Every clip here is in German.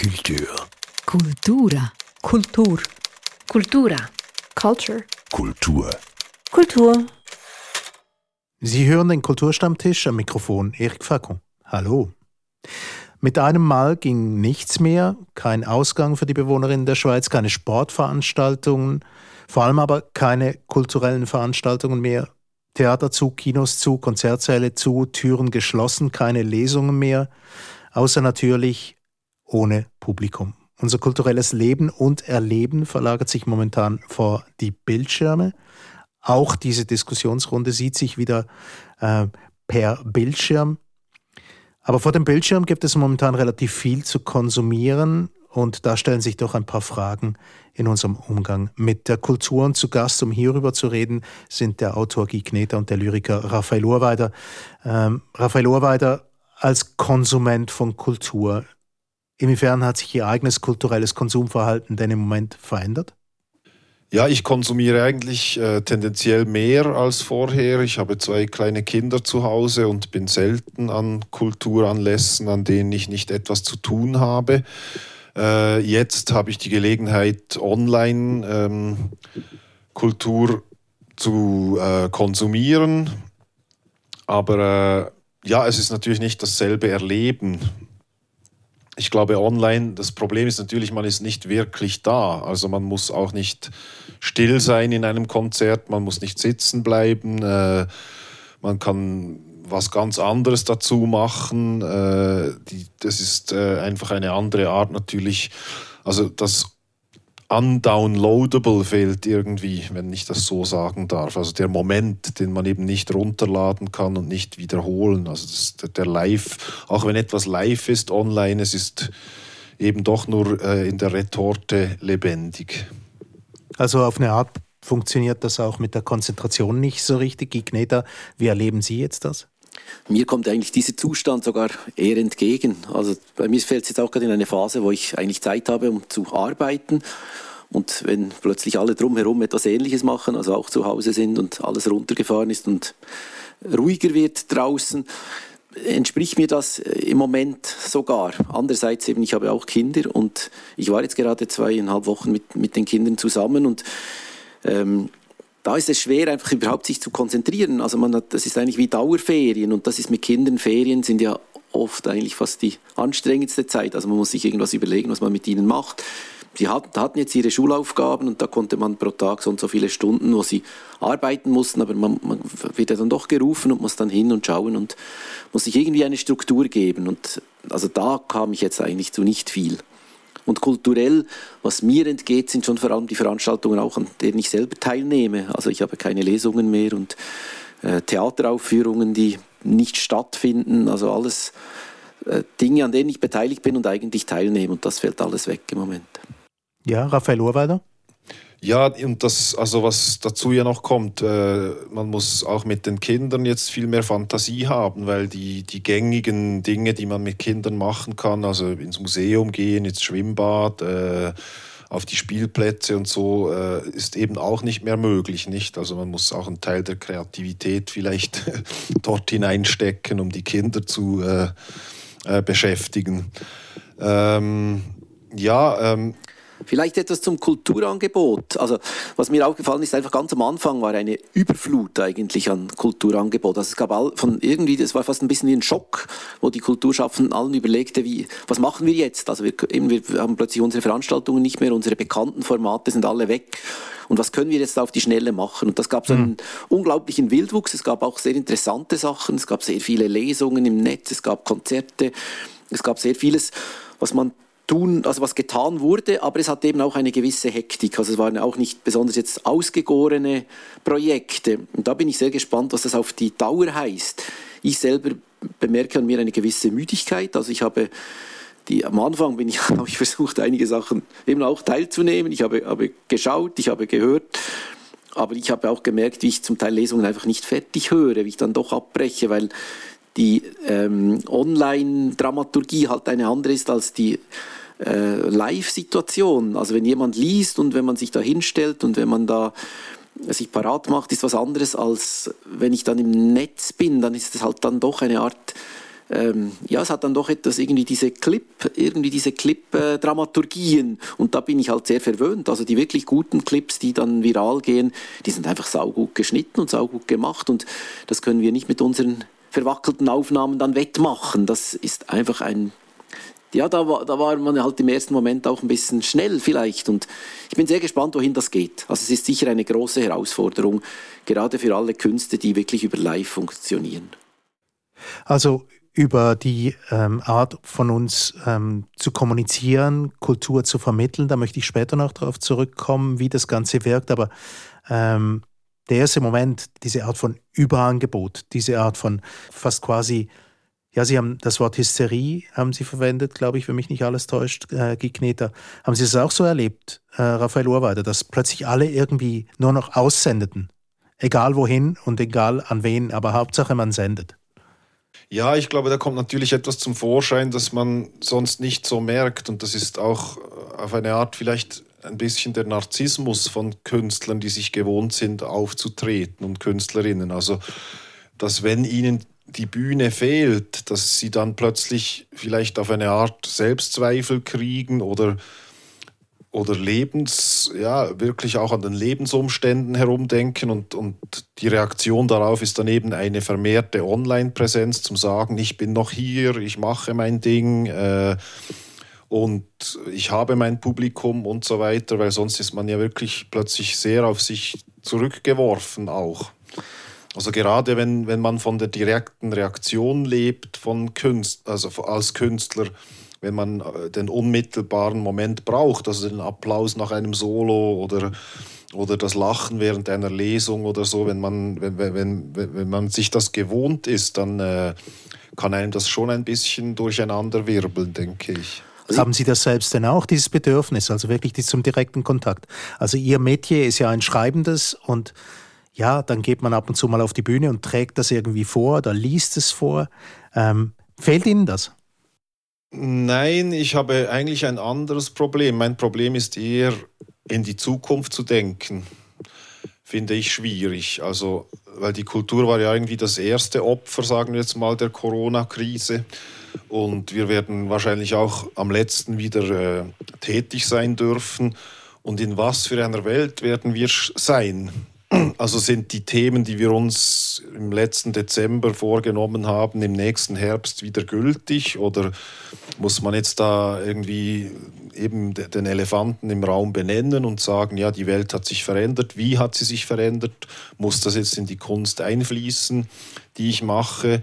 Kultur. Kultura. Kultur. Kultura. Culture. Kultur. Kultur. Sie hören den Kulturstammtisch am Mikrofon Erik Facon. Hallo. Mit einem Mal ging nichts mehr, kein Ausgang für die Bewohnerinnen der Schweiz, keine Sportveranstaltungen, vor allem aber keine kulturellen Veranstaltungen mehr. Theater zu, Kinos zu, Konzertsäle zu, Türen geschlossen, keine Lesungen mehr, außer natürlich ohne Publikum. Unser kulturelles Leben und Erleben verlagert sich momentan vor die Bildschirme. Auch diese Diskussionsrunde sieht sich wieder äh, per Bildschirm. Aber vor dem Bildschirm gibt es momentan relativ viel zu konsumieren und da stellen sich doch ein paar Fragen in unserem Umgang mit der Kultur. Und zu Gast, um hierüber zu reden, sind der Autor Guy Kneter und der Lyriker Raphael Urweider. Ähm, Raphael Urweider als Konsument von Kultur, Inwiefern hat sich Ihr eigenes kulturelles Konsumverhalten denn im Moment verändert? Ja, ich konsumiere eigentlich äh, tendenziell mehr als vorher. Ich habe zwei kleine Kinder zu Hause und bin selten an Kulturanlässen, an denen ich nicht etwas zu tun habe. Äh, jetzt habe ich die Gelegenheit, online ähm, Kultur zu äh, konsumieren. Aber äh, ja, es ist natürlich nicht dasselbe Erleben ich glaube, online, das Problem ist natürlich, man ist nicht wirklich da. Also man muss auch nicht still sein in einem Konzert, man muss nicht sitzen bleiben, äh, man kann was ganz anderes dazu machen. Äh, die, das ist äh, einfach eine andere Art natürlich. Also das undownloadable fehlt irgendwie, wenn ich das so sagen darf. Also der Moment, den man eben nicht runterladen kann und nicht wiederholen. Also das, der Live, auch wenn etwas live ist online, es ist eben doch nur äh, in der Retorte lebendig. Also auf eine Art funktioniert das auch mit der Konzentration nicht so richtig. Igneta, wie erleben Sie jetzt das? Mir kommt eigentlich dieser Zustand sogar eher entgegen. Also bei mir fällt es jetzt auch gerade in eine Phase, wo ich eigentlich Zeit habe, um zu arbeiten. Und wenn plötzlich alle drumherum etwas Ähnliches machen, also auch zu Hause sind und alles runtergefahren ist und ruhiger wird draußen, entspricht mir das im Moment sogar. Andererseits eben, ich habe auch Kinder und ich war jetzt gerade zweieinhalb Wochen mit, mit den Kindern zusammen und ähm, da ist es schwer, einfach überhaupt sich zu konzentrieren. Also man hat, das ist eigentlich wie Dauerferien und das ist mit Kindern, Ferien sind ja oft eigentlich fast die anstrengendste Zeit. Also man muss sich irgendwas überlegen, was man mit ihnen macht. Sie hatten jetzt ihre Schulaufgaben und da konnte man pro Tag so und so viele Stunden, wo sie arbeiten mussten, aber man, man wird ja dann doch gerufen und muss dann hin und schauen und muss sich irgendwie eine Struktur geben. Und also da kam ich jetzt eigentlich zu nicht viel. Und kulturell, was mir entgeht, sind schon vor allem die Veranstaltungen auch, an denen ich selber teilnehme. Also ich habe keine Lesungen mehr und äh, Theateraufführungen, die nicht stattfinden. Also alles äh, Dinge, an denen ich beteiligt bin und eigentlich teilnehme. Und das fällt alles weg im Moment. Ja, Raphael Urweider? Ja, und das, also was dazu ja noch kommt, äh, man muss auch mit den Kindern jetzt viel mehr Fantasie haben, weil die, die gängigen Dinge, die man mit Kindern machen kann, also ins Museum gehen, ins Schwimmbad, äh, auf die Spielplätze und so, äh, ist eben auch nicht mehr möglich, nicht? Also man muss auch einen Teil der Kreativität vielleicht dort hineinstecken, um die Kinder zu äh, äh, beschäftigen. Ähm, ja, ähm, Vielleicht etwas zum Kulturangebot. Also, was mir aufgefallen ist, einfach ganz am Anfang war eine Überflut eigentlich an Kulturangebot. Also, es gab all, von irgendwie, das war fast ein bisschen wie ein Schock, wo die Kulturschaffenden allen überlegte, wie, was machen wir jetzt? Also, wir, eben, wir haben plötzlich unsere Veranstaltungen nicht mehr, unsere bekannten Formate sind alle weg. Und was können wir jetzt auf die Schnelle machen? Und das gab so einen mhm. unglaublichen Wildwuchs. Es gab auch sehr interessante Sachen. Es gab sehr viele Lesungen im Netz. Es gab Konzerte. Es gab sehr vieles, was man tun, also was getan wurde, aber es hat eben auch eine gewisse Hektik. Also es waren auch nicht besonders jetzt ausgegorene Projekte. Und da bin ich sehr gespannt, was das auf die Dauer heißt. Ich selber bemerke an mir eine gewisse Müdigkeit. Also ich habe die, am Anfang bin ich, habe ich versucht, einige Sachen eben auch teilzunehmen. Ich habe, habe geschaut, ich habe gehört. Aber ich habe auch gemerkt, wie ich zum Teil Lesungen einfach nicht fertig höre, wie ich dann doch abbreche, weil die ähm, Online-Dramaturgie halt eine andere ist als die äh, Live-Situation. Also wenn jemand liest und wenn man sich da hinstellt und wenn man da sich parat macht, ist was anderes als wenn ich dann im Netz bin, dann ist es halt dann doch eine Art ähm, ja, es hat dann doch etwas irgendwie diese Clip, irgendwie diese Clip-Dramaturgien und da bin ich halt sehr verwöhnt. Also die wirklich guten Clips, die dann viral gehen, die sind einfach saugut geschnitten und saugut gemacht und das können wir nicht mit unseren verwackelten Aufnahmen dann wettmachen. Das ist einfach ein ja, da war, da war man halt im ersten Moment auch ein bisschen schnell vielleicht. Und ich bin sehr gespannt, wohin das geht. Also es ist sicher eine große Herausforderung, gerade für alle Künste, die wirklich über Live funktionieren. Also über die ähm, Art von uns ähm, zu kommunizieren, Kultur zu vermitteln. Da möchte ich später noch darauf zurückkommen, wie das Ganze wirkt. Aber ähm, der erste Moment, diese Art von Überangebot, diese Art von fast quasi, ja, Sie haben das Wort Hysterie, haben Sie verwendet, glaube ich, wenn mich nicht alles täuscht, äh, Gigneter. Haben Sie das auch so erlebt, äh, Raphael Urweider, dass plötzlich alle irgendwie nur noch aussendeten? Egal wohin und egal an wen, aber Hauptsache man sendet. Ja, ich glaube, da kommt natürlich etwas zum Vorschein, das man sonst nicht so merkt. Und das ist auch äh, auf eine Art vielleicht ein bisschen der Narzissmus von Künstlern, die sich gewohnt sind, aufzutreten und Künstlerinnen. Also, dass wenn ihnen die Bühne fehlt, dass sie dann plötzlich vielleicht auf eine Art Selbstzweifel kriegen oder oder Lebens, ja, wirklich auch an den Lebensumständen herumdenken und, und die Reaktion darauf ist dann eben eine vermehrte Online-Präsenz zum Sagen, ich bin noch hier, ich mache mein Ding äh, und ich habe mein Publikum und so weiter, weil sonst ist man ja wirklich plötzlich sehr auf sich zurückgeworfen auch. Also gerade wenn, wenn man von der direkten Reaktion lebt von Künst, also als Künstler, wenn man äh, den unmittelbaren Moment braucht, also den Applaus nach einem Solo oder, oder das Lachen während einer Lesung oder so, wenn man, wenn, wenn, wenn man sich das gewohnt ist, dann äh, kann einem das schon ein bisschen durcheinander wirbeln, denke ich. Also Haben Sie das selbst denn auch, dieses Bedürfnis, also wirklich zum direkten Kontakt? Also Ihr Metier ist ja ein schreibendes und ja, dann geht man ab und zu mal auf die Bühne und trägt das irgendwie vor oder liest es vor. Ähm, fehlt Ihnen das? Nein, ich habe eigentlich ein anderes Problem. Mein Problem ist eher in die Zukunft zu denken. Finde ich schwierig. Also, weil die Kultur war ja irgendwie das erste Opfer, sagen wir jetzt mal, der Corona-Krise. Und wir werden wahrscheinlich auch am letzten wieder äh, tätig sein dürfen. Und in was für einer Welt werden wir sein? Also sind die Themen, die wir uns im letzten Dezember vorgenommen haben, im nächsten Herbst wieder gültig? Oder muss man jetzt da irgendwie eben den Elefanten im Raum benennen und sagen, ja, die Welt hat sich verändert, wie hat sie sich verändert, muss das jetzt in die Kunst einfließen, die ich mache?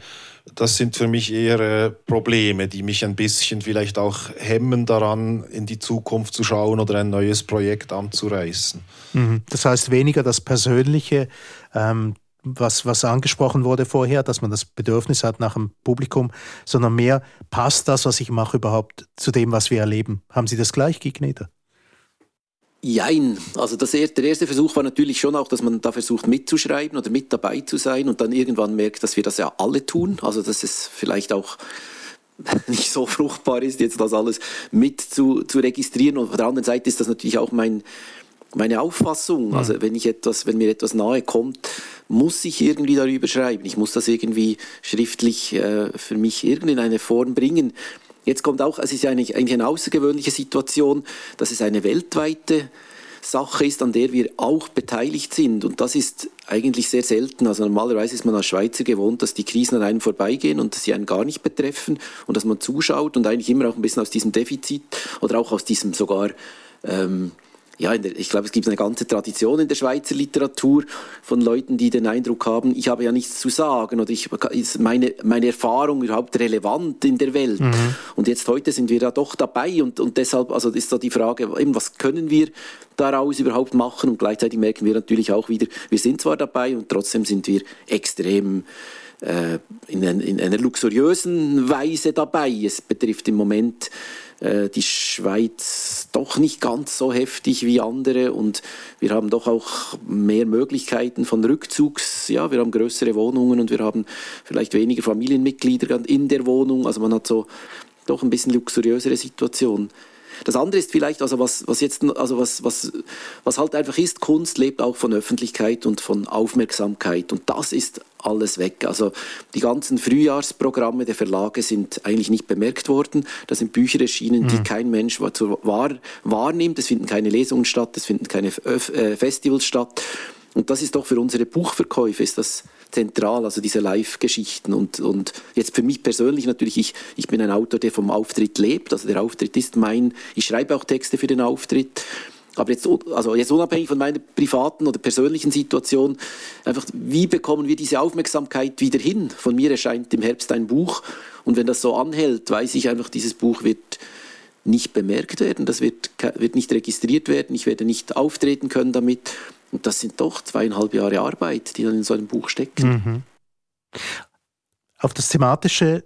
Das sind für mich eher äh, Probleme, die mich ein bisschen vielleicht auch hemmen daran, in die Zukunft zu schauen oder ein neues Projekt anzureißen. Mhm. Das heißt weniger das Persönliche, ähm, was, was angesprochen wurde vorher, dass man das Bedürfnis hat nach dem Publikum, sondern mehr, passt das, was ich mache, überhaupt zu dem, was wir erleben? Haben Sie das gleich, Gigneder? Jein. Also das, der erste Versuch war natürlich schon auch, dass man da versucht mitzuschreiben oder mit dabei zu sein und dann irgendwann merkt, dass wir das ja alle tun. Also dass es vielleicht auch nicht so fruchtbar ist, jetzt das alles mit zu, zu registrieren. Und auf der anderen Seite ist das natürlich auch mein, meine Auffassung. Mhm. Also wenn ich etwas, wenn mir etwas nahe kommt, muss ich irgendwie darüber schreiben. Ich muss das irgendwie schriftlich äh, für mich irgendwie in eine Form bringen. Jetzt kommt auch, es ist ja eigentlich, eigentlich eine außergewöhnliche Situation, dass es eine weltweite Sache ist, an der wir auch beteiligt sind. Und das ist eigentlich sehr selten. Also normalerweise ist man als Schweizer gewohnt, dass die Krisen an einem vorbeigehen und dass sie einen gar nicht betreffen und dass man zuschaut und eigentlich immer auch ein bisschen aus diesem Defizit oder auch aus diesem sogar ähm, ja, der, ich glaube, es gibt eine ganze Tradition in der Schweizer Literatur von Leuten, die den Eindruck haben, ich habe ja nichts zu sagen oder ich, ist meine, meine Erfahrung überhaupt relevant in der Welt. Mhm. Und jetzt heute sind wir da doch dabei und, und deshalb also ist da die Frage, eben, was können wir daraus überhaupt machen? Und gleichzeitig merken wir natürlich auch wieder, wir sind zwar dabei und trotzdem sind wir extrem äh, in, in einer luxuriösen Weise dabei. Es betrifft im Moment äh, die Schweiz doch nicht ganz so heftig wie andere und wir haben doch auch mehr Möglichkeiten von Rückzugs. Ja, wir haben größere Wohnungen und wir haben vielleicht weniger Familienmitglieder in der Wohnung. Also man hat so doch ein bisschen luxuriösere Situation. Das andere ist vielleicht, also was, was jetzt, also was, was, was halt einfach ist, Kunst lebt auch von Öffentlichkeit und von Aufmerksamkeit und das ist alles weg. Also die ganzen Frühjahrsprogramme der Verlage sind eigentlich nicht bemerkt worden. Da sind Bücher erschienen, mhm. die kein Mensch wahr, wahrnimmt. Es finden keine Lesungen statt, es finden keine äh, Festivals statt. Und das ist doch für unsere Buchverkäufe ist das zentral, also diese Live-Geschichten. Und, und jetzt für mich persönlich natürlich, ich, ich bin ein Autor, der vom Auftritt lebt. Also der Auftritt ist mein, ich schreibe auch Texte für den Auftritt. Aber jetzt, also jetzt unabhängig von meiner privaten oder persönlichen Situation, einfach, wie bekommen wir diese Aufmerksamkeit wieder hin? Von mir erscheint im Herbst ein Buch und wenn das so anhält, weiß ich einfach, dieses Buch wird nicht bemerkt werden, das wird, wird nicht registriert werden, ich werde nicht auftreten können damit. Und das sind doch zweieinhalb Jahre Arbeit, die dann in so einem Buch stecken. Mhm. Auf das Thematische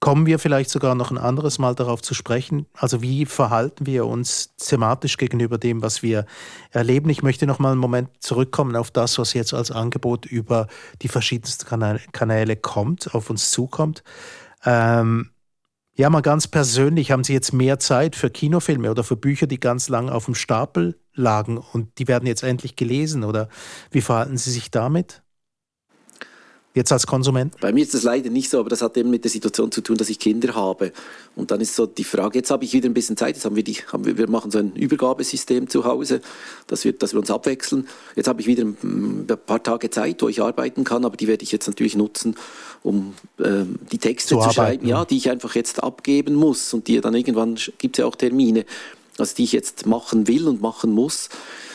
kommen wir vielleicht sogar noch ein anderes Mal darauf zu sprechen. Also wie verhalten wir uns thematisch gegenüber dem, was wir erleben? Ich möchte noch mal einen Moment zurückkommen auf das, was jetzt als Angebot über die verschiedensten Kanäle kommt, auf uns zukommt. Ähm, ja, mal ganz persönlich, haben Sie jetzt mehr Zeit für Kinofilme oder für Bücher, die ganz lang auf dem Stapel lagen und die werden jetzt endlich gelesen? Oder wie verhalten Sie sich damit? Jetzt als Konsument? Bei mir ist das leider nicht so, aber das hat eben mit der Situation zu tun, dass ich Kinder habe. Und dann ist so die Frage, jetzt habe ich wieder ein bisschen Zeit, jetzt haben wir, die, haben wir, wir machen so ein Übergabesystem zu Hause, dass wir, dass wir uns abwechseln. Jetzt habe ich wieder ein paar Tage Zeit, wo ich arbeiten kann, aber die werde ich jetzt natürlich nutzen, um ähm, die Texte zu, zu schreiben, ja, die ich einfach jetzt abgeben muss und die dann irgendwann gibt es ja auch Termine, also die ich jetzt machen will und machen muss.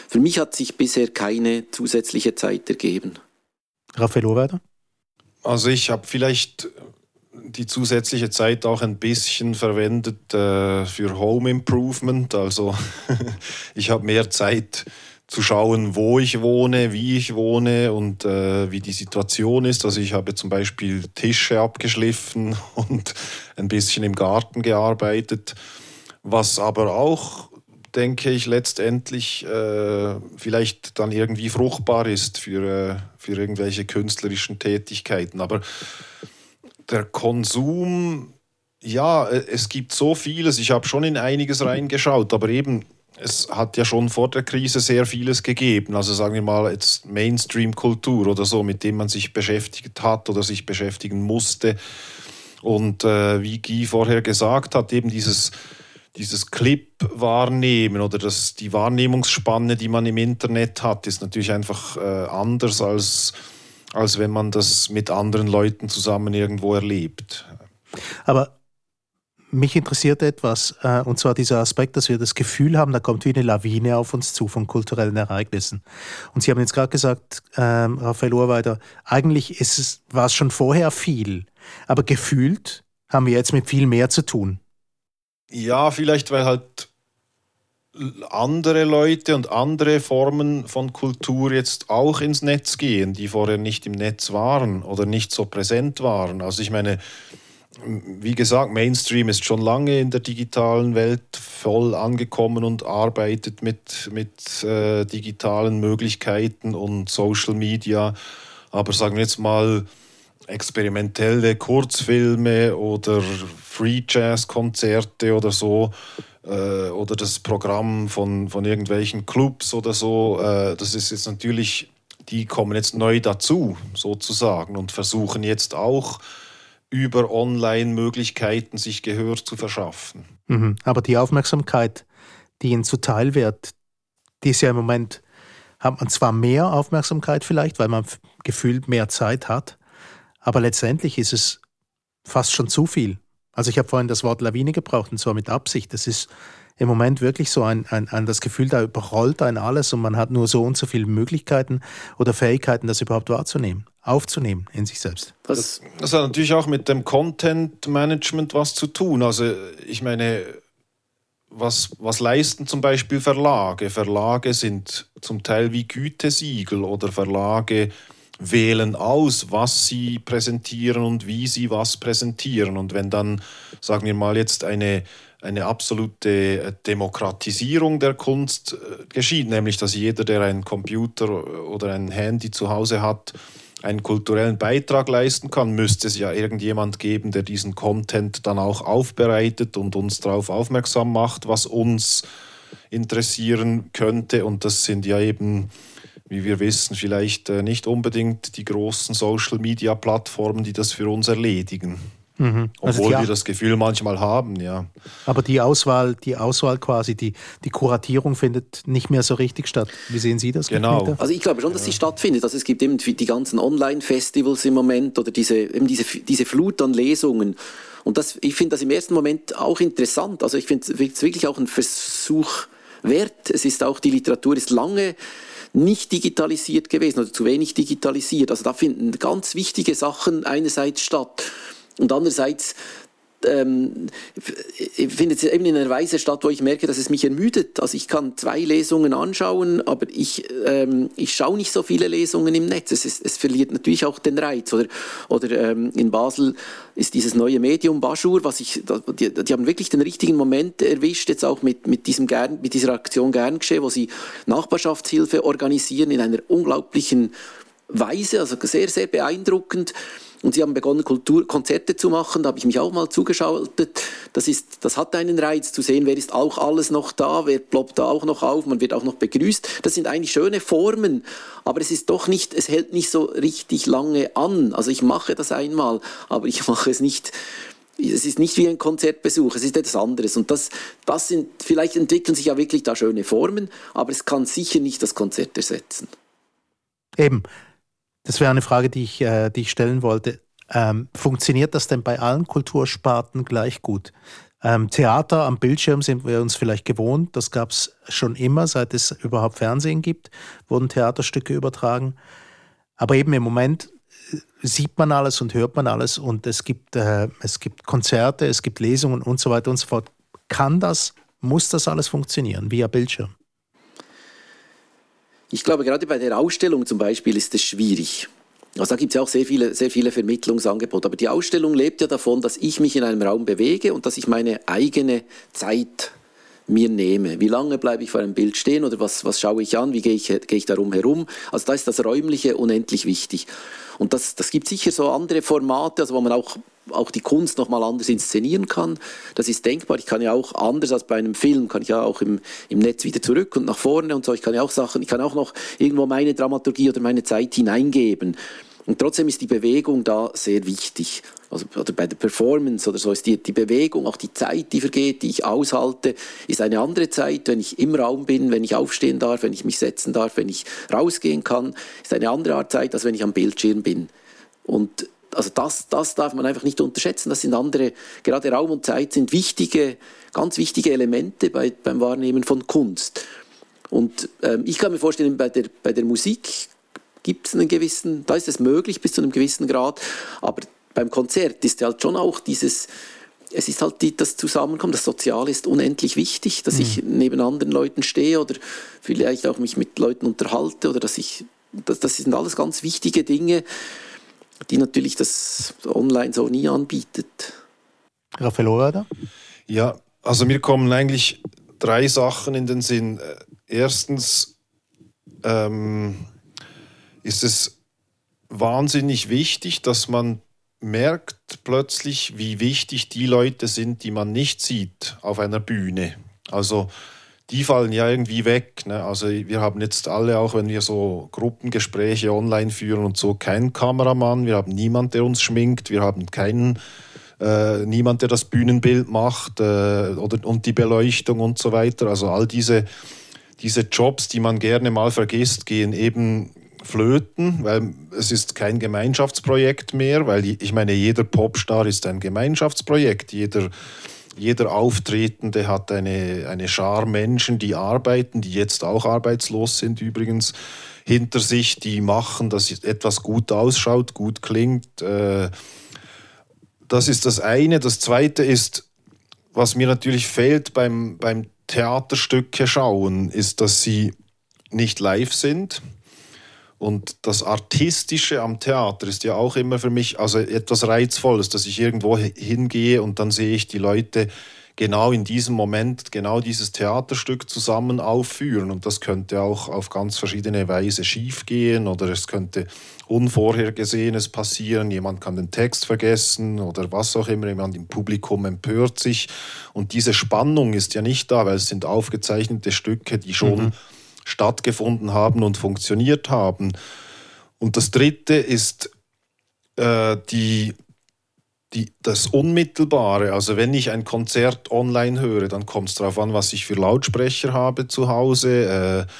Für mich hat sich bisher keine zusätzliche Zeit ergeben. Raphael Ohrweider? Also ich habe vielleicht die zusätzliche Zeit auch ein bisschen verwendet äh, für Home Improvement. Also ich habe mehr Zeit zu schauen, wo ich wohne, wie ich wohne und äh, wie die Situation ist. Also ich habe zum Beispiel Tische abgeschliffen und ein bisschen im Garten gearbeitet, was aber auch denke ich, letztendlich äh, vielleicht dann irgendwie fruchtbar ist für, äh, für irgendwelche künstlerischen Tätigkeiten. Aber der Konsum, ja, äh, es gibt so vieles. Ich habe schon in einiges reingeschaut, aber eben, es hat ja schon vor der Krise sehr vieles gegeben. Also sagen wir mal jetzt Mainstream-Kultur oder so, mit dem man sich beschäftigt hat oder sich beschäftigen musste. Und äh, wie Guy vorher gesagt hat, eben dieses dieses Clip wahrnehmen oder das, die Wahrnehmungsspanne, die man im Internet hat, ist natürlich einfach äh, anders als, als wenn man das mit anderen Leuten zusammen irgendwo erlebt. Aber mich interessiert etwas, äh, und zwar dieser Aspekt, dass wir das Gefühl haben, da kommt wie eine Lawine auf uns zu von kulturellen Ereignissen. Und Sie haben jetzt gerade gesagt, ähm, Raphael Urweider, eigentlich ist es, war es schon vorher viel, aber gefühlt haben wir jetzt mit viel mehr zu tun. Ja, vielleicht weil halt andere Leute und andere Formen von Kultur jetzt auch ins Netz gehen, die vorher nicht im Netz waren oder nicht so präsent waren. Also ich meine, wie gesagt, Mainstream ist schon lange in der digitalen Welt voll angekommen und arbeitet mit, mit äh, digitalen Möglichkeiten und Social Media. Aber sagen wir jetzt mal, experimentelle Kurzfilme oder Free Jazz Konzerte oder so äh, oder das Programm von, von irgendwelchen Clubs oder so, äh, das ist jetzt natürlich, die kommen jetzt neu dazu sozusagen und versuchen jetzt auch über Online-Möglichkeiten sich Gehör zu verschaffen. Mhm. Aber die Aufmerksamkeit, die ihnen zuteil wird, die ist ja im Moment, hat man zwar mehr Aufmerksamkeit vielleicht, weil man gefühlt mehr Zeit hat, aber letztendlich ist es fast schon zu viel. Also ich habe vorhin das Wort Lawine gebraucht und zwar mit Absicht. Das ist im Moment wirklich so ein, ein, ein, das Gefühl, da überrollt ein alles und man hat nur so und so viele Möglichkeiten oder Fähigkeiten, das überhaupt wahrzunehmen, aufzunehmen in sich selbst. Das, das hat natürlich auch mit dem Content Management was zu tun. Also ich meine, was, was leisten zum Beispiel Verlage? Verlage sind zum Teil wie Gütesiegel oder Verlage wählen aus, was sie präsentieren und wie sie was präsentieren. Und wenn dann, sagen wir mal, jetzt eine, eine absolute Demokratisierung der Kunst äh, geschieht, nämlich dass jeder, der einen Computer oder ein Handy zu Hause hat, einen kulturellen Beitrag leisten kann, müsste es ja irgendjemand geben, der diesen Content dann auch aufbereitet und uns darauf aufmerksam macht, was uns interessieren könnte. Und das sind ja eben, wie wir wissen, vielleicht äh, nicht unbedingt die großen Social-Media-Plattformen, die das für uns erledigen. Mhm. Also Obwohl wir das Gefühl manchmal haben, ja. Aber die Auswahl, die Auswahl quasi, die, die Kuratierung findet nicht mehr so richtig statt. Wie sehen Sie das? Genau. Also ich glaube schon, dass sie stattfindet. Also es gibt eben die ganzen Online-Festivals im Moment oder diese, eben diese, diese Flut an Lesungen. Und das, ich finde das im ersten Moment auch interessant. Also ich finde es wirklich auch ein Versuch wert. Es ist auch, die Literatur ist lange nicht digitalisiert gewesen oder zu wenig digitalisiert. Also da finden ganz wichtige Sachen einerseits statt. Und andererseits ähm, findet es eben in einer Weise statt, wo ich merke, dass es mich ermüdet. Also ich kann zwei Lesungen anschauen, aber ich, ähm, ich schaue nicht so viele Lesungen im Netz. Es, ist, es verliert natürlich auch den Reiz. Oder, oder ähm, in Basel ist dieses neue Medium Bajur, was ich, die, die, haben wirklich den richtigen Moment erwischt, jetzt auch mit, mit, diesem Gern, mit dieser Aktion Gern geschehen, wo sie Nachbarschaftshilfe organisieren in einer unglaublichen Weise, also sehr, sehr beeindruckend. Und sie haben begonnen, Kulturkonzerte zu machen. Da habe ich mich auch mal zugeschaltet. Das, ist, das hat einen Reiz zu sehen, wer ist auch alles noch da, wer ploppt da auch noch auf, man wird auch noch begrüßt. Das sind eigentlich schöne Formen, aber es ist doch nicht, es hält nicht so richtig lange an. Also ich mache das einmal, aber ich mache es nicht es ist nicht wie ein Konzertbesuch, es ist etwas anderes. Und das, das sind, vielleicht entwickeln sich ja wirklich da schöne Formen, aber es kann sicher nicht das Konzert ersetzen. Eben. Das wäre eine Frage, die ich, äh, die ich stellen wollte. Ähm, funktioniert das denn bei allen Kultursparten gleich gut? Ähm, Theater am Bildschirm sind wir uns vielleicht gewohnt. Das gab es schon immer, seit es überhaupt Fernsehen gibt, wurden Theaterstücke übertragen. Aber eben im Moment äh, sieht man alles und hört man alles und es gibt, äh, es gibt Konzerte, es gibt Lesungen und so weiter und so fort. Kann das, muss das alles funktionieren via Bildschirm? Ich glaube, gerade bei der Ausstellung zum Beispiel ist es schwierig. Also da gibt es ja auch sehr viele, sehr viele Vermittlungsangebote. Aber die Ausstellung lebt ja davon, dass ich mich in einem Raum bewege und dass ich meine eigene Zeit mir nehme. Wie lange bleibe ich vor einem Bild stehen oder was, was schaue ich an? Wie gehe ich, gehe ich darum herum? Also da ist das Räumliche unendlich wichtig. Und das, das gibt sicher so andere Formate, also wo man auch auch die Kunst nochmal anders inszenieren kann. Das ist denkbar. Ich kann ja auch anders als bei einem Film, kann ich ja auch im, im Netz wieder zurück und nach vorne und so. Ich kann ja auch Sachen, ich kann auch noch irgendwo meine Dramaturgie oder meine Zeit hineingeben. Und trotzdem ist die Bewegung da sehr wichtig. Also, oder bei der Performance oder so ist die, die Bewegung, auch die Zeit, die vergeht, die ich aushalte, ist eine andere Zeit, wenn ich im Raum bin, wenn ich aufstehen darf, wenn ich mich setzen darf, wenn ich rausgehen kann, ist eine andere Art Zeit, als wenn ich am Bildschirm bin. Und also das, das darf man einfach nicht unterschätzen. Das sind andere, gerade Raum und Zeit sind wichtige, ganz wichtige Elemente bei, beim Wahrnehmen von Kunst. Und ähm, ich kann mir vorstellen, bei der, bei der Musik gibt es einen gewissen, da ist es möglich bis zu einem gewissen Grad, aber beim Konzert ist halt schon auch dieses, es ist halt die, das Zusammenkommen, das Soziale ist unendlich wichtig, dass mhm. ich neben anderen Leuten stehe oder vielleicht auch mich mit Leuten unterhalte oder dass ich, das, das sind alles ganz wichtige Dinge, die natürlich das online so nie anbietet. Raphael Orada? Ja, also mir kommen eigentlich drei Sachen in den Sinn. Erstens ähm, ist es wahnsinnig wichtig, dass man merkt plötzlich, wie wichtig die Leute sind, die man nicht sieht auf einer Bühne. Also die fallen ja irgendwie weg. Ne? Also wir haben jetzt alle, auch wenn wir so Gruppengespräche online führen und so, keinen Kameramann, wir haben niemanden, der uns schminkt, wir haben keinen, äh, niemand, der das Bühnenbild macht äh, oder, und die Beleuchtung und so weiter. Also all diese, diese Jobs, die man gerne mal vergisst, gehen eben flöten, weil es ist kein Gemeinschaftsprojekt mehr, weil ich meine, jeder Popstar ist ein Gemeinschaftsprojekt, jeder jeder Auftretende hat eine, eine Schar Menschen, die arbeiten, die jetzt auch arbeitslos sind übrigens, hinter sich, die machen, dass etwas gut ausschaut, gut klingt. Äh, das ist das eine. Das zweite ist, was mir natürlich fehlt beim, beim Theaterstücke schauen, ist, dass sie nicht live sind. Und das Artistische am Theater ist ja auch immer für mich also etwas Reizvolles, dass ich irgendwo hingehe und dann sehe ich die Leute genau in diesem Moment genau dieses Theaterstück zusammen aufführen. Und das könnte auch auf ganz verschiedene Weise schiefgehen oder es könnte Unvorhergesehenes passieren. Jemand kann den Text vergessen oder was auch immer. Jemand im Publikum empört sich. Und diese Spannung ist ja nicht da, weil es sind aufgezeichnete Stücke, die schon mhm. Stattgefunden haben und funktioniert haben. Und das Dritte ist äh, die die, das Unmittelbare, also wenn ich ein Konzert online höre, dann kommt es darauf an, was ich für Lautsprecher habe zu Hause, äh,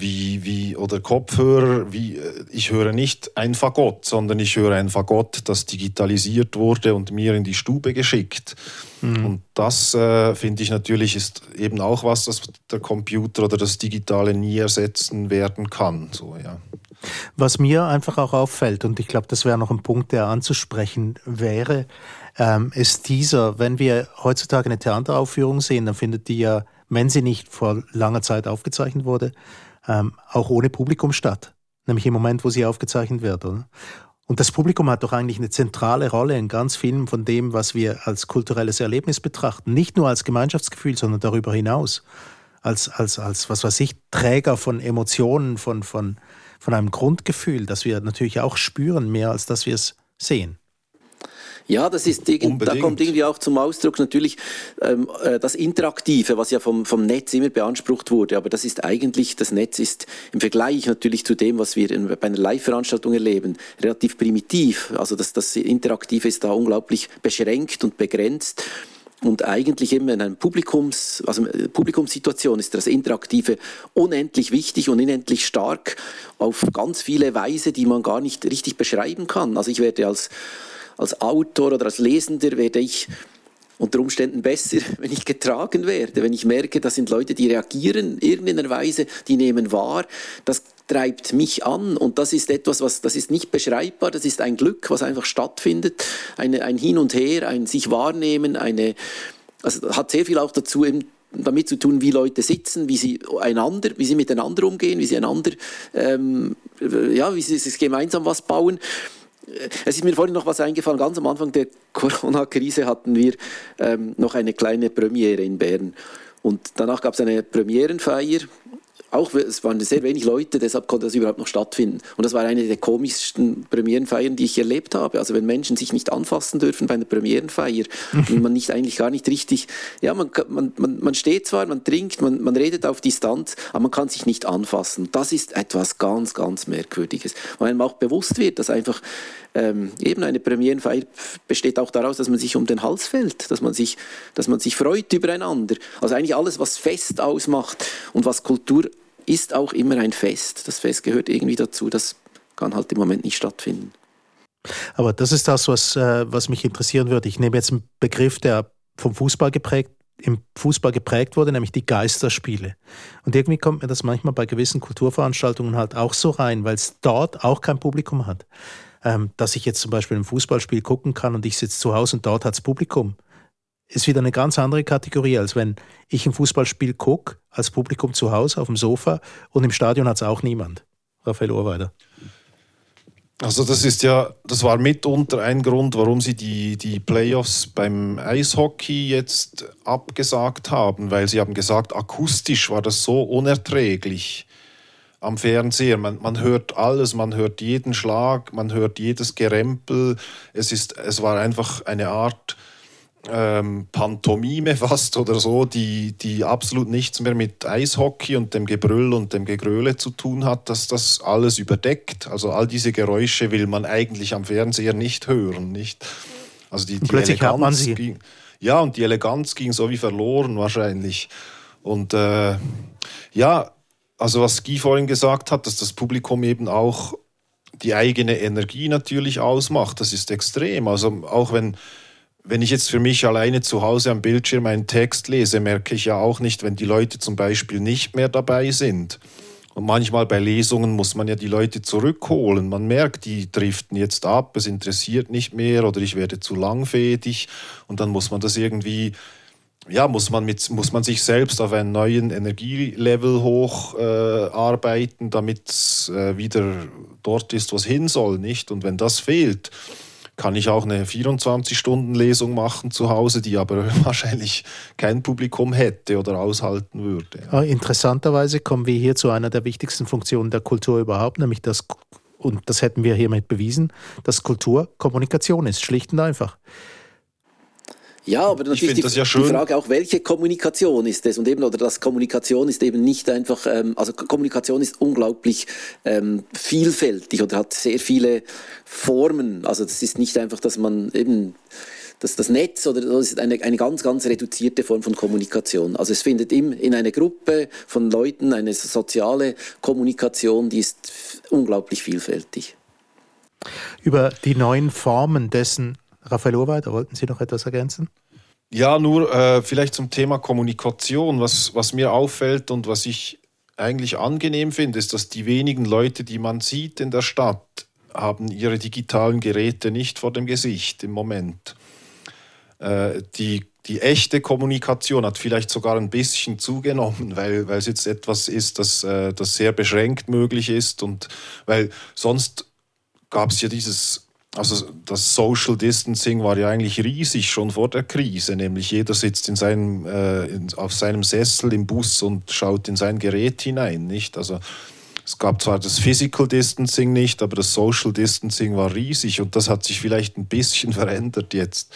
wie, wie, oder Kopfhörer. Wie, äh, ich höre nicht ein Fagott, sondern ich höre ein Fagott, das digitalisiert wurde und mir in die Stube geschickt. Mhm. Und das äh, finde ich natürlich ist eben auch was, das der Computer oder das Digitale nie ersetzen werden kann. So, ja. Was mir einfach auch auffällt, und ich glaube, das wäre noch ein Punkt, der anzusprechen wäre, ähm, ist dieser, wenn wir heutzutage eine Theateraufführung sehen, dann findet die ja, wenn sie nicht vor langer Zeit aufgezeichnet wurde, ähm, auch ohne Publikum statt. Nämlich im Moment, wo sie aufgezeichnet wird. Oder? Und das Publikum hat doch eigentlich eine zentrale Rolle in ganz vielen von dem, was wir als kulturelles Erlebnis betrachten. Nicht nur als Gemeinschaftsgefühl, sondern darüber hinaus. Als, als, als was weiß ich, Träger von Emotionen, von, von, von einem Grundgefühl, das wir natürlich auch spüren, mehr als dass wir es sehen. Ja, das ist da kommt irgendwie auch zum Ausdruck natürlich ähm, äh, das Interaktive, was ja vom, vom Netz immer beansprucht wurde. Aber das ist eigentlich, das Netz ist im Vergleich natürlich zu dem, was wir in, bei einer Live-Veranstaltung erleben, relativ primitiv. Also das, das Interaktive ist da unglaublich beschränkt und begrenzt. Und eigentlich immer in einer Publikums, also äh, Publikumssituation ist das Interaktive unendlich wichtig und unendlich stark auf ganz viele Weise, die man gar nicht richtig beschreiben kann. Also ich werde als, als Autor oder als Lesender werde ich unter Umständen besser, wenn ich getragen werde, wenn ich merke, das sind Leute, die reagieren in irgendeiner Weise, die nehmen wahr, das treibt mich an und das ist etwas, was das ist nicht beschreibbar, das ist ein Glück, was einfach stattfindet, eine, ein Hin und Her, ein sich wahrnehmen, eine, also hat sehr viel auch dazu eben damit zu tun, wie Leute sitzen, wie sie einander, wie sie miteinander umgehen, wie sie einander, ähm, ja, wie sie sich gemeinsam was bauen. Es ist mir vorhin noch was eingefallen. Ganz am Anfang der Corona-Krise hatten wir ähm, noch eine kleine Premiere in Bern. Und danach gab es eine Premierenfeier auch, es waren sehr wenig Leute, deshalb konnte das überhaupt noch stattfinden. Und das war eine der komischsten Premierenfeiern, die ich erlebt habe. Also wenn Menschen sich nicht anfassen dürfen bei einer Premierenfeier und man nicht eigentlich gar nicht richtig, ja, man, man, man, man steht zwar, man trinkt, man, man redet auf Distanz, aber man kann sich nicht anfassen. Das ist etwas ganz, ganz Merkwürdiges. Weil einem auch bewusst wird, dass einfach ähm, eben eine Premierenfeier besteht auch daraus, dass man sich um den Hals fällt, dass man sich, dass man sich freut übereinander. Also eigentlich alles, was Fest ausmacht und was Kultur ist auch immer ein Fest. Das Fest gehört irgendwie dazu. Das kann halt im Moment nicht stattfinden. Aber das ist das, was, äh, was mich interessieren würde. Ich nehme jetzt einen Begriff, der vom Fußball geprägt, im Fußball geprägt wurde, nämlich die Geisterspiele. Und irgendwie kommt mir das manchmal bei gewissen Kulturveranstaltungen halt auch so rein, weil es dort auch kein Publikum hat. Ähm, dass ich jetzt zum Beispiel ein Fußballspiel gucken kann und ich sitze zu Hause und dort hat es Publikum ist wieder eine ganz andere Kategorie, als wenn ich ein Fußballspiel gucke, als Publikum zu Hause auf dem Sofa und im Stadion hat es auch niemand. Raphael Ohrweider. Also das ist ja, das war mitunter ein Grund, warum sie die, die Playoffs beim Eishockey jetzt abgesagt haben, weil sie haben gesagt, akustisch war das so unerträglich am Fernseher. Man, man hört alles, man hört jeden Schlag, man hört jedes Gerempel. Es, ist, es war einfach eine Art ähm, Pantomime fast oder so, die, die absolut nichts mehr mit Eishockey und dem Gebrüll und dem Gegröle zu tun hat, dass das alles überdeckt. Also all diese Geräusche will man eigentlich am Fernseher nicht hören, nicht? Also die, die plötzlich Eleganz hat man sie. Ging, ja, und die Eleganz ging so wie verloren wahrscheinlich. Und äh, ja, also was Guy vorhin gesagt hat, dass das Publikum eben auch die eigene Energie natürlich ausmacht, das ist extrem. Also auch wenn wenn ich jetzt für mich alleine zu Hause am Bildschirm einen Text lese, merke ich ja auch nicht, wenn die Leute zum Beispiel nicht mehr dabei sind. Und manchmal bei Lesungen muss man ja die Leute zurückholen. Man merkt, die driften jetzt ab, es interessiert nicht mehr oder ich werde zu langfädig. Und dann muss man das irgendwie, ja, muss man, mit, muss man sich selbst auf einen neuen Energielevel hocharbeiten, äh, damit es äh, wieder dort ist, was hin soll, nicht? Und wenn das fehlt, kann ich auch eine 24-Stunden-Lesung machen zu Hause, die aber wahrscheinlich kein Publikum hätte oder aushalten würde. Ja. Interessanterweise kommen wir hier zu einer der wichtigsten Funktionen der Kultur überhaupt, nämlich das, und das hätten wir hiermit bewiesen, dass Kultur Kommunikation ist, schlicht und einfach. Ja, aber natürlich die, ja die, Frage auch, welche Kommunikation ist es? Und eben, oder das Kommunikation ist eben nicht einfach, ähm, also Kommunikation ist unglaublich ähm, vielfältig oder hat sehr viele Formen. Also das ist nicht einfach, dass man eben das, das Netz oder das ist eine, eine ganz, ganz reduzierte Form von Kommunikation. Also es findet im, in einer Gruppe von Leuten eine soziale Kommunikation, die ist unglaublich vielfältig. Über die neuen Formen dessen Raphael Urweiter, wollten Sie noch etwas ergänzen? Ja, nur äh, vielleicht zum Thema Kommunikation. Was, was mir auffällt und was ich eigentlich angenehm finde, ist, dass die wenigen Leute, die man sieht in der Stadt, haben ihre digitalen Geräte nicht vor dem Gesicht im Moment. Äh, die, die echte Kommunikation hat vielleicht sogar ein bisschen zugenommen, weil, weil es jetzt etwas ist, das, äh, das sehr beschränkt möglich ist und weil sonst gab es ja dieses also das Social Distancing war ja eigentlich riesig schon vor der Krise, nämlich jeder sitzt in seinem, äh, in, auf seinem Sessel im Bus und schaut in sein Gerät hinein, nicht? Also es gab zwar das Physical Distancing nicht, aber das Social Distancing war riesig und das hat sich vielleicht ein bisschen verändert jetzt.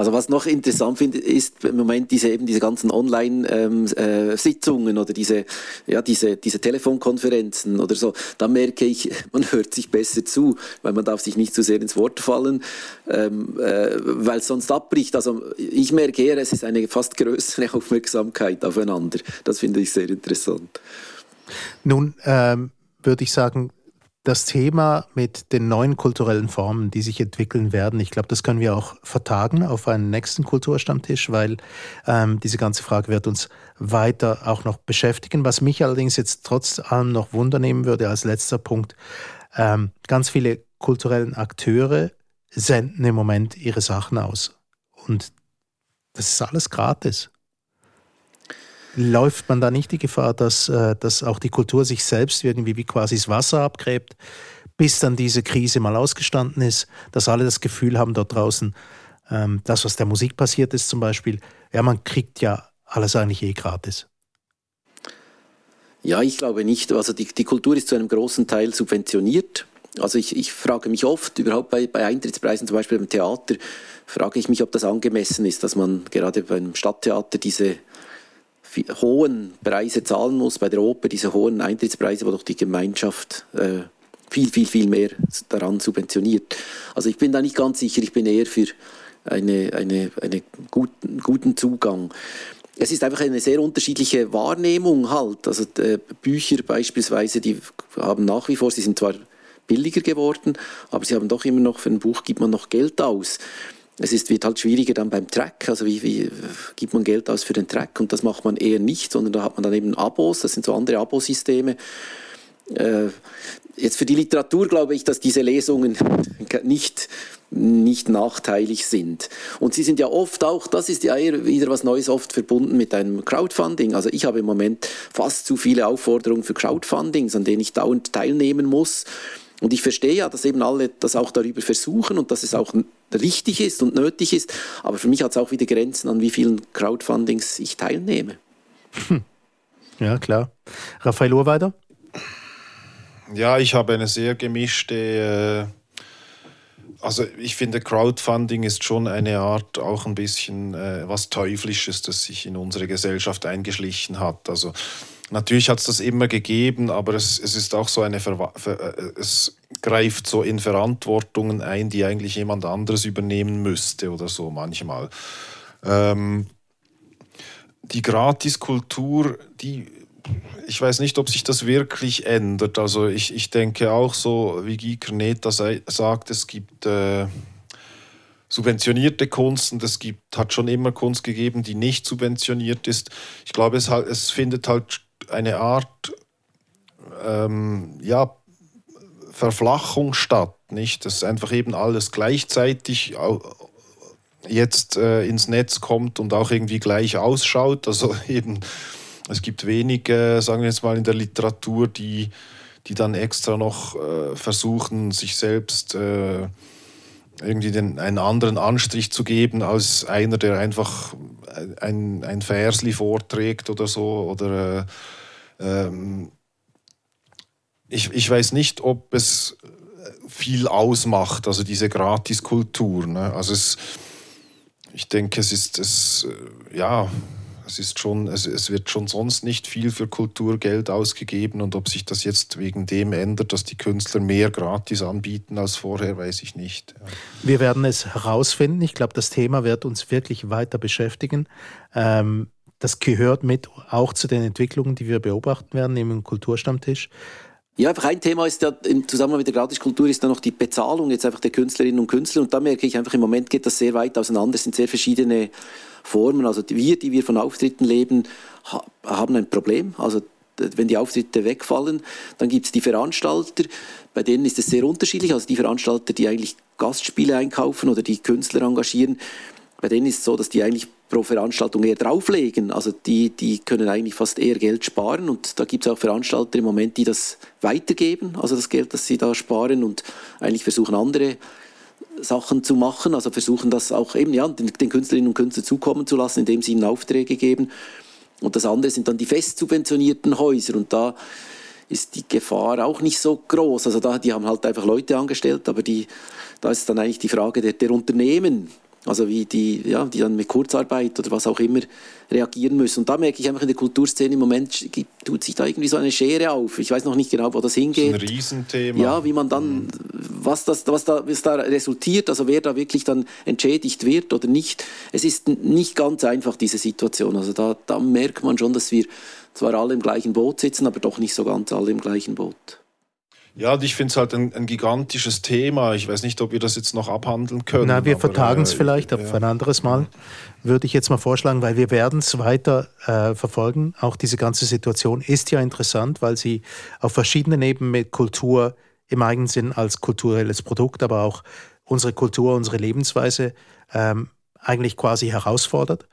Also was noch interessant finde, ist im Moment diese eben diese ganzen Online-Sitzungen ähm, äh, oder diese, ja, diese, diese Telefonkonferenzen oder so. Da merke ich, man hört sich besser zu, weil man darf sich nicht zu sehr ins Wort fallen, ähm, äh, weil es sonst abbricht. Also ich merke eher, es ist eine fast größere Aufmerksamkeit aufeinander. Das finde ich sehr interessant. Nun ähm, würde ich sagen, das Thema mit den neuen kulturellen Formen, die sich entwickeln werden, ich glaube, das können wir auch vertagen auf einen nächsten Kulturstammtisch, weil ähm, diese ganze Frage wird uns weiter auch noch beschäftigen. Was mich allerdings jetzt trotz allem noch wundernehmen würde als letzter Punkt, ähm, ganz viele kulturellen Akteure senden im Moment ihre Sachen aus. Und das ist alles gratis. Läuft man da nicht die Gefahr, dass, äh, dass auch die Kultur sich selbst irgendwie wie quasi das Wasser abgräbt, bis dann diese Krise mal ausgestanden ist, dass alle das Gefühl haben dort draußen, ähm, das, was der Musik passiert ist zum Beispiel, ja, man kriegt ja alles eigentlich eh gratis. Ja, ich glaube nicht. Also die, die Kultur ist zu einem großen Teil subventioniert. Also ich, ich frage mich oft, überhaupt bei, bei Eintrittspreisen, zum Beispiel im Theater, frage ich mich, ob das angemessen ist, dass man gerade beim Stadttheater diese hohen Preise zahlen muss, bei der Oper diese hohen Eintrittspreise, wo doch die Gemeinschaft äh, viel, viel, viel mehr daran subventioniert. Also ich bin da nicht ganz sicher, ich bin eher für einen eine, eine guten, guten Zugang. Es ist einfach eine sehr unterschiedliche Wahrnehmung halt. Also äh, Bücher beispielsweise, die haben nach wie vor, sie sind zwar billiger geworden, aber sie haben doch immer noch, für ein Buch gibt man noch Geld aus es ist, wird halt schwieriger dann beim Track, also wie, wie gibt man Geld aus für den Track und das macht man eher nicht, sondern da hat man dann eben Abos, das sind so andere Abosysteme. Äh, jetzt für die Literatur glaube ich, dass diese Lesungen nicht, nicht nachteilig sind. Und sie sind ja oft auch, das ist ja eher wieder was Neues, oft verbunden mit einem Crowdfunding. Also ich habe im Moment fast zu viele Aufforderungen für Crowdfundings, an denen ich dauernd teilnehmen muss. Und ich verstehe ja, dass eben alle das auch darüber versuchen und dass es auch richtig ist und nötig ist. Aber für mich hat es auch wieder Grenzen, an wie vielen Crowdfundings ich teilnehme. Hm. Ja, klar. Raphael Urweider? Ja, ich habe eine sehr gemischte. Äh also ich finde, Crowdfunding ist schon eine Art auch ein bisschen äh, was Teuflisches, das sich in unsere Gesellschaft eingeschlichen hat. Also Natürlich hat es das immer gegeben, aber es, es ist auch so eine Ver Ver äh, es greift so in Verantwortungen ein, die eigentlich jemand anderes übernehmen müsste oder so manchmal. Ähm, die Gratiskultur, die ich weiß nicht, ob sich das wirklich ändert. Also ich, ich denke auch so, wie Guy Kerneta sagt, es gibt äh, subventionierte Kunst und es gibt, hat schon immer Kunst gegeben, die nicht subventioniert ist. Ich glaube, es, es findet halt eine Art ähm, ja, Verflachung statt, nicht? Dass einfach eben alles gleichzeitig jetzt äh, ins Netz kommt und auch irgendwie gleich ausschaut. Also eben, es gibt wenige, sagen wir jetzt mal in der Literatur, die, die dann extra noch äh, versuchen, sich selbst äh, irgendwie den, einen anderen Anstrich zu geben als einer, der einfach ein, ein Versli vorträgt oder so. Oder äh, ähm, ich, ich weiß nicht, ob es viel ausmacht, also diese Gratiskultur. Ne? Also es, ich denke, es ist es, ja, es ist schon, es, es wird schon sonst nicht viel für Kulturgeld ausgegeben und ob sich das jetzt wegen dem ändert, dass die Künstler mehr gratis anbieten als vorher, weiß ich nicht. Ja. Wir werden es herausfinden. Ich glaube, das Thema wird uns wirklich weiter beschäftigen. Ähm, das gehört mit auch zu den Entwicklungen, die wir beobachten werden im Kulturstammtisch. Ja, einfach ein Thema ist ja im Zusammenhang mit der Gratiskultur ist dann noch die Bezahlung jetzt einfach der Künstlerinnen und Künstler. Und da merke ich einfach, im Moment geht das sehr weit auseinander. Es sind sehr verschiedene Formen. Also wir, die wir von Auftritten leben, haben ein Problem. Also wenn die Auftritte wegfallen, dann gibt es die Veranstalter, bei denen ist es sehr unterschiedlich. Also die Veranstalter, die eigentlich Gastspiele einkaufen oder die Künstler engagieren, bei denen ist es so, dass die eigentlich pro Veranstaltung eher drauflegen. Also die, die können eigentlich fast eher Geld sparen und da gibt es auch Veranstalter im Moment, die das weitergeben, also das Geld, das sie da sparen und eigentlich versuchen andere Sachen zu machen, also versuchen das auch eben ja, den, den Künstlerinnen und Künstlern zukommen zu lassen, indem sie ihnen Aufträge geben. Und das andere sind dann die fest subventionierten Häuser und da ist die Gefahr auch nicht so groß. Also da, die haben halt einfach Leute angestellt, aber die, da ist dann eigentlich die Frage der, der Unternehmen, also wie die, ja, die dann mit Kurzarbeit oder was auch immer reagieren müssen. Und da merke ich einfach in der Kulturszene im Moment tut sich da irgendwie so eine Schere auf. Ich weiß noch nicht genau, wo das hingeht. Das ist ein Riesenthema. Ja, wie man dann, mhm. was, das, was, da, was da resultiert, also wer da wirklich dann entschädigt wird oder nicht. Es ist nicht ganz einfach, diese Situation. Also da, da merkt man schon, dass wir zwar alle im gleichen Boot sitzen, aber doch nicht so ganz alle im gleichen Boot. Ja, ich finde es halt ein, ein, gigantisches Thema. Ich weiß nicht, ob wir das jetzt noch abhandeln können. Na, wir vertagen es äh, vielleicht auf ja. ein anderes Mal. Würde ich jetzt mal vorschlagen, weil wir werden es weiter äh, verfolgen. Auch diese ganze Situation ist ja interessant, weil sie auf verschiedenen Ebenen mit Kultur im eigenen Sinn als kulturelles Produkt, aber auch unsere Kultur, unsere Lebensweise ähm, eigentlich quasi herausfordert.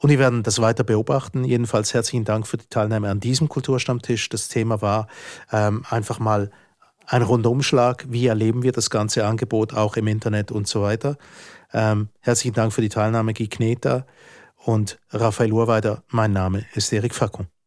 Und wir werden das weiter beobachten. Jedenfalls herzlichen Dank für die Teilnahme an diesem Kulturstammtisch. Das Thema war ähm, einfach mal ein Rundumschlag. Wie erleben wir das ganze Angebot auch im Internet und so weiter? Ähm, herzlichen Dank für die Teilnahme, Guy und Raphael Urweider. Mein Name ist Erik Fackung.